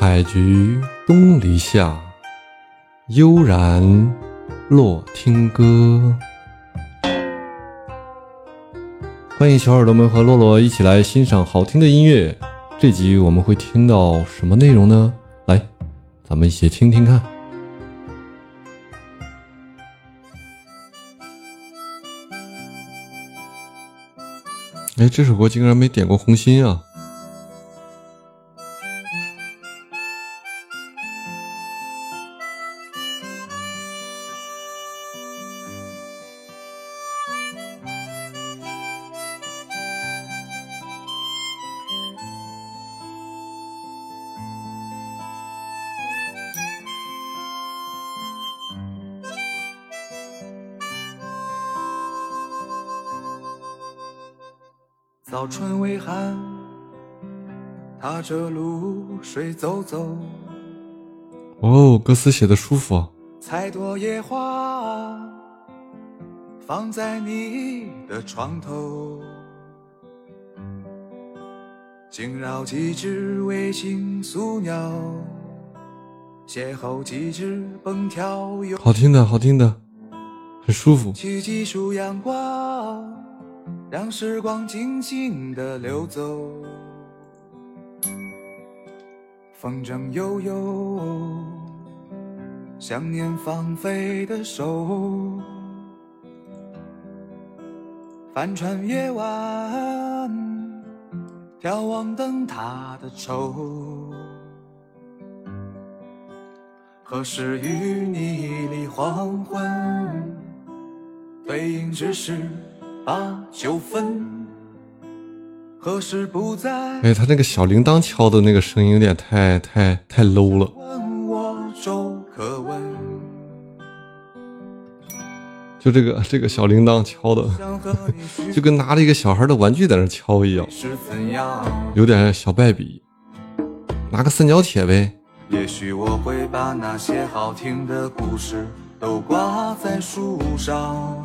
采菊东篱下，悠然落听歌。欢迎小耳朵们和洛洛一起来欣赏好听的音乐。这集我们会听到什么内容呢？来，咱们一起听听看。哎，这首歌竟然没点过红心啊！早春微寒，踏着露水走走。哦，歌词写的舒服。采朵野花，放在你的床头。惊扰几只微星宿鸟，邂逅几只蹦跳游。好听的，好听的，很舒服。取几束阳光。让时光静静的流走，风筝悠悠，想念放飞的手，帆船夜晚，眺望灯塔的愁，何时与你离黄昏？对影只是。把酒分，何时不再？哎，他那个小铃铛敲的那个声音有点太太太 low 了。就这个这个小铃铛敲的，就跟拿了一个小孩的玩具在那敲一样，有点小败笔。拿个三角铁呗。也许我会把那些好听的故事都挂在树上。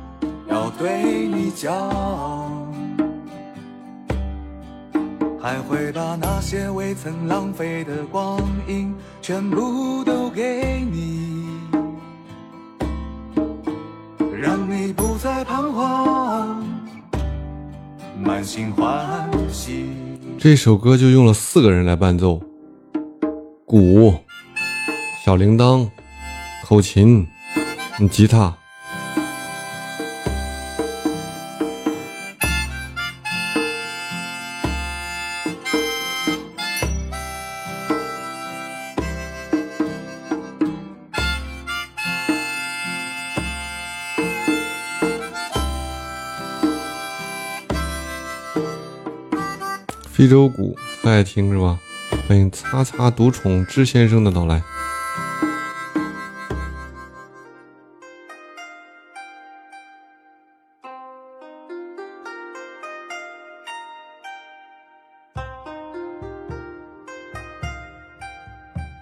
对你讲，还会把那些未曾浪费的光阴全部都给你，让你不再彷徨，满心欢喜。这首歌就用了四个人来伴奏：鼓、小铃铛、口琴、吉他。非洲鼓不爱听是吧？欢迎擦擦独宠之先生的到来。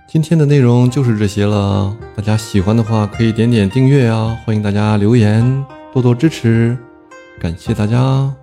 今天的内容就是这些了，大家喜欢的话可以点点订阅啊！欢迎大家留言，多多支持，感谢大家。